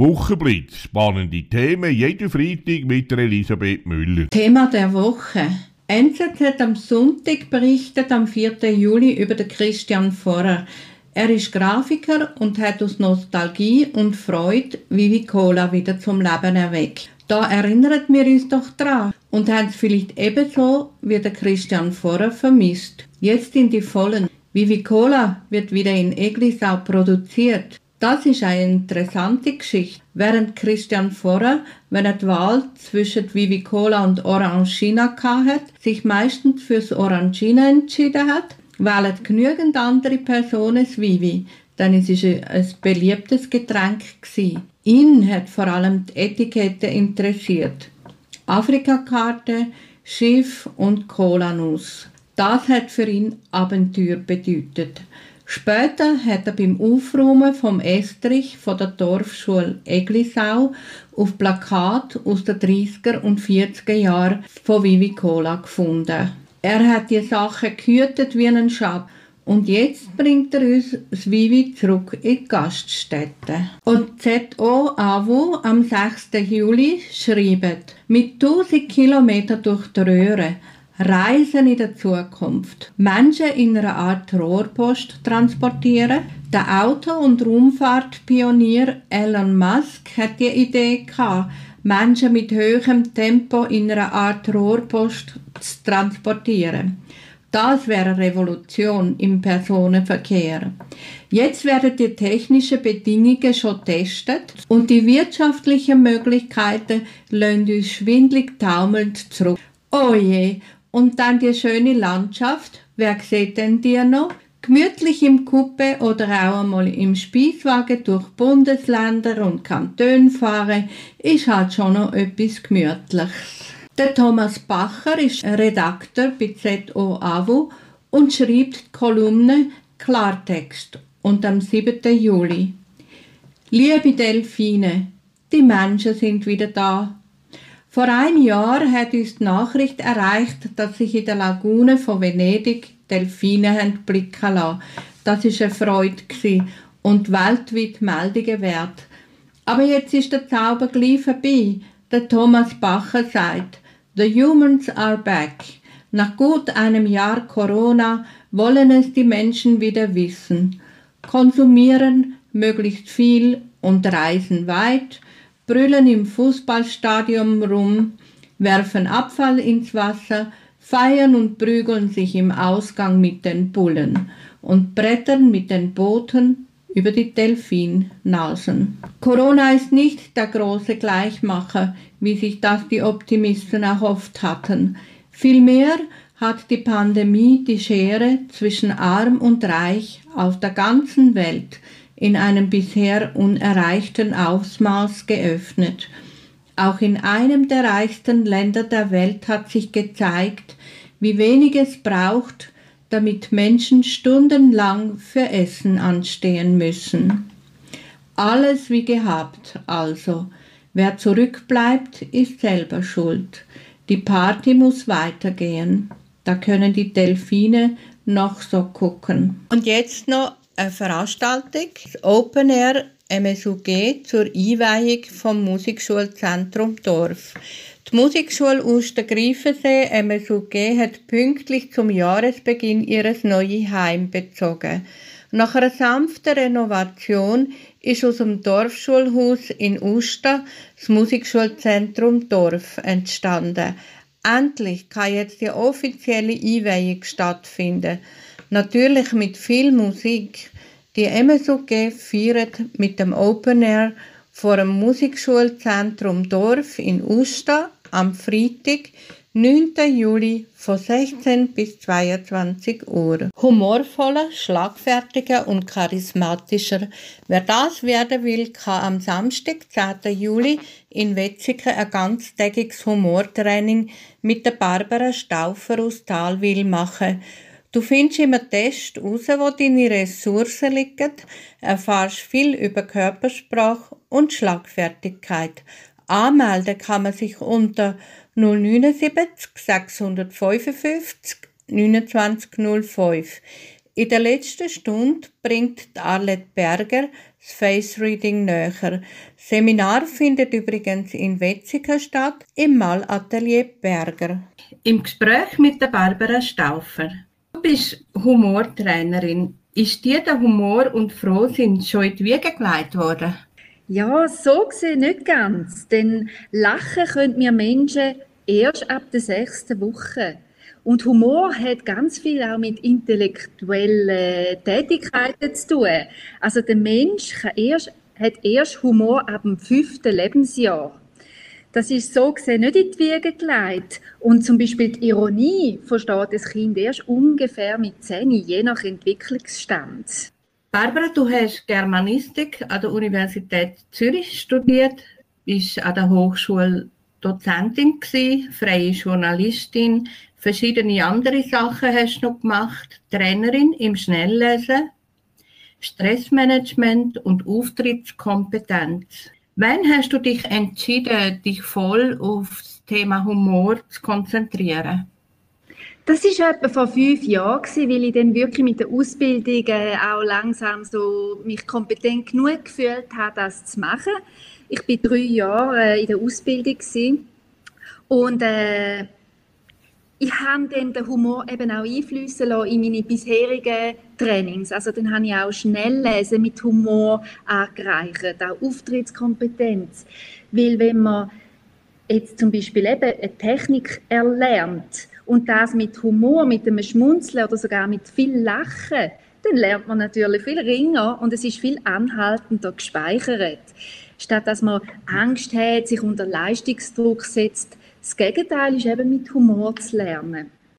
Wochenblitz. Spannende Themen jeden Freitag mit Elisabeth Müller. Thema der Woche. NZZ hat am Sonntag berichtet, am 4. Juli, über den Christian Vorer. Er ist Grafiker und hat aus Nostalgie und Freude Vivi Cola wieder zum Leben erweckt. Da erinnern wir uns doch dran und haben es vielleicht ebenso wie der Christian Vorer vermisst. Jetzt in die Vollen. Vivi Cola wird wieder in Eglisau produziert. Das ist eine interessante Geschichte. Während Christian Vorer, wenn er die Wahl zwischen Vivi Cola und Orangina hatte, sich meistens fürs Orangina entschieden hat, wählen genügend andere Personen das Vivi, denn es ist ein beliebtes Getränk gewesen. Ihn hat vor allem die Etikette interessiert. Afrikakarte, Schiff und Cola-Nuss. Das hat für ihn Abenteuer bedeutet. Später hat er beim Aufräumen vom Estrich von der Dorfschule Eglisau auf Plakat aus den 30er und 40er Jahren von Vivi Cola gefunden. Er hat die Sache gehütet wie einen Schatz und jetzt bringt er uns das Vivi zurück in die Gaststätte. Und ZO AWO am 6. Juli schreibt, mit 1000 Kilometern durch die Röhre Reisen in der Zukunft. Menschen in einer Art Rohrpost transportieren. Der Auto- und Raumfahrtpionier Elon Musk hat die Idee gehabt, Menschen mit höherem Tempo in einer Art Rohrpost zu transportieren. Das wäre Revolution im Personenverkehr. Jetzt werden die technischen Bedingungen schon testet und die wirtschaftlichen Möglichkeiten lassen uns schwindlig taumelnd zurück. Oh je, und dann die schöne Landschaft. Wer sieht denn die noch? Gemütlich im Kuppe oder auch einmal im Spießwagen durch Bundesländer und Kantone fahren, ist halt schon noch etwas Gemütliches. Der Thomas Bacher ist Redakteur bei ZOAVO und schreibt die Kolumne Klartext und am 7. Juli. Liebe Delfine, die Menschen sind wieder da. Vor einem Jahr hat uns die Nachricht erreicht, dass sich in der Lagune von Venedig Delfine haben blicken lassen. Das war eine Freude und weltweit Meldungen wert. Aber jetzt ist der Zauber gleich vorbei. Der Thomas Bacher sagt, The humans are back. Nach gut einem Jahr Corona wollen es die Menschen wieder wissen. Konsumieren möglichst viel und reisen weit brüllen im Fußballstadion rum, werfen Abfall ins Wasser, feiern und prügeln sich im Ausgang mit den Bullen und brettern mit den Booten über die Delfinnasen. Corona ist nicht der große Gleichmacher, wie sich das die Optimisten erhofft hatten. Vielmehr hat die Pandemie die Schere zwischen arm und reich auf der ganzen Welt in einem bisher unerreichten Ausmaß geöffnet. Auch in einem der reichsten Länder der Welt hat sich gezeigt, wie wenig es braucht, damit Menschen stundenlang für Essen anstehen müssen. Alles wie gehabt also. Wer zurückbleibt, ist selber schuld. Die Party muss weitergehen. Da können die Delfine noch so gucken. Und jetzt noch eine Veranstaltung, das Open Air MSUG zur Einweihung vom Musikschulzentrum Dorf. Die Musikschule Ostergreifensee MSUG hat pünktlich zum Jahresbeginn ihres neue Heim bezogen. Nach einer sanften Renovation ist aus dem Dorfschulhaus in Uster das Musikschulzentrum Dorf entstanden. Endlich kann jetzt die offizielle Einweihung stattfinden. Natürlich mit viel Musik. Die MSUG feiert mit dem Open Air vor dem Musikschulzentrum Dorf in Usta am Freitag, 9. Juli von 16 bis 22 Uhr. Humorvoller, schlagfertiger und charismatischer. Wer das werden will, kann am Samstag, 10. Juli, in Wetzikon ein ganztägiges Humortraining mit der Barbara Stauffer aus Talwil machen. Du findest im Test heraus, wo deine Ressourcen liegen, erfährst viel über Körpersprache und Schlagfertigkeit. Anmelden kann man sich unter 079 655 2905. In der letzten Stunde bringt Arlette Berger das Face Reading näher. Das Seminar findet übrigens in Wetzikon statt, im Malatelier Berger. Im Gespräch mit der Barbara Stauffer. Du bist Humortrainerin. Ist dir der Humor und Frohsinn schon in die Wiege gelegt worden? Ja, so gesehen nicht ganz. Denn lachen können wir Menschen erst ab der sechsten Woche. Und Humor hat ganz viel auch mit intellektuellen Tätigkeiten zu tun. Also der Mensch erst, hat erst Humor ab dem fünften Lebensjahr. Das ist so gesehen nicht in die Wiege gelegt. Und zum Beispiel die Ironie versteht das Kind erst ungefähr mit zehn, je nach Entwicklungsstand. Barbara, du hast Germanistik an der Universität Zürich studiert, bist an der Hochschule Dozentin gewesen, freie Journalistin, verschiedene andere Sachen hast du noch gemacht, Trainerin im Schnelllesen, Stressmanagement und Auftrittskompetenz. Wann hast du dich entschieden, dich voll auf das Thema Humor zu konzentrieren? Das war etwa vor fünf Jahren, weil ich dann wirklich mit der Ausbildung auch langsam so mich kompetent genug gefühlt habe, das zu machen. Ich war drei Jahre äh, in der Ausbildung und äh, ich habe dann den Humor eben auch einfließen lassen in meine bisherigen Trainings. Also dann habe ich auch Schnelllesen mit Humor angereichert, auch Auftrittskompetenz. Weil wenn man jetzt zum Beispiel eben eine Technik erlernt und das mit Humor, mit einem Schmunzeln oder sogar mit viel Lachen, dann lernt man natürlich viel ringer und es ist viel anhaltender gespeichert. Statt dass man Angst hat, sich unter Leistungsdruck setzt, das Gegenteil ist eben mit Humor zu lernen.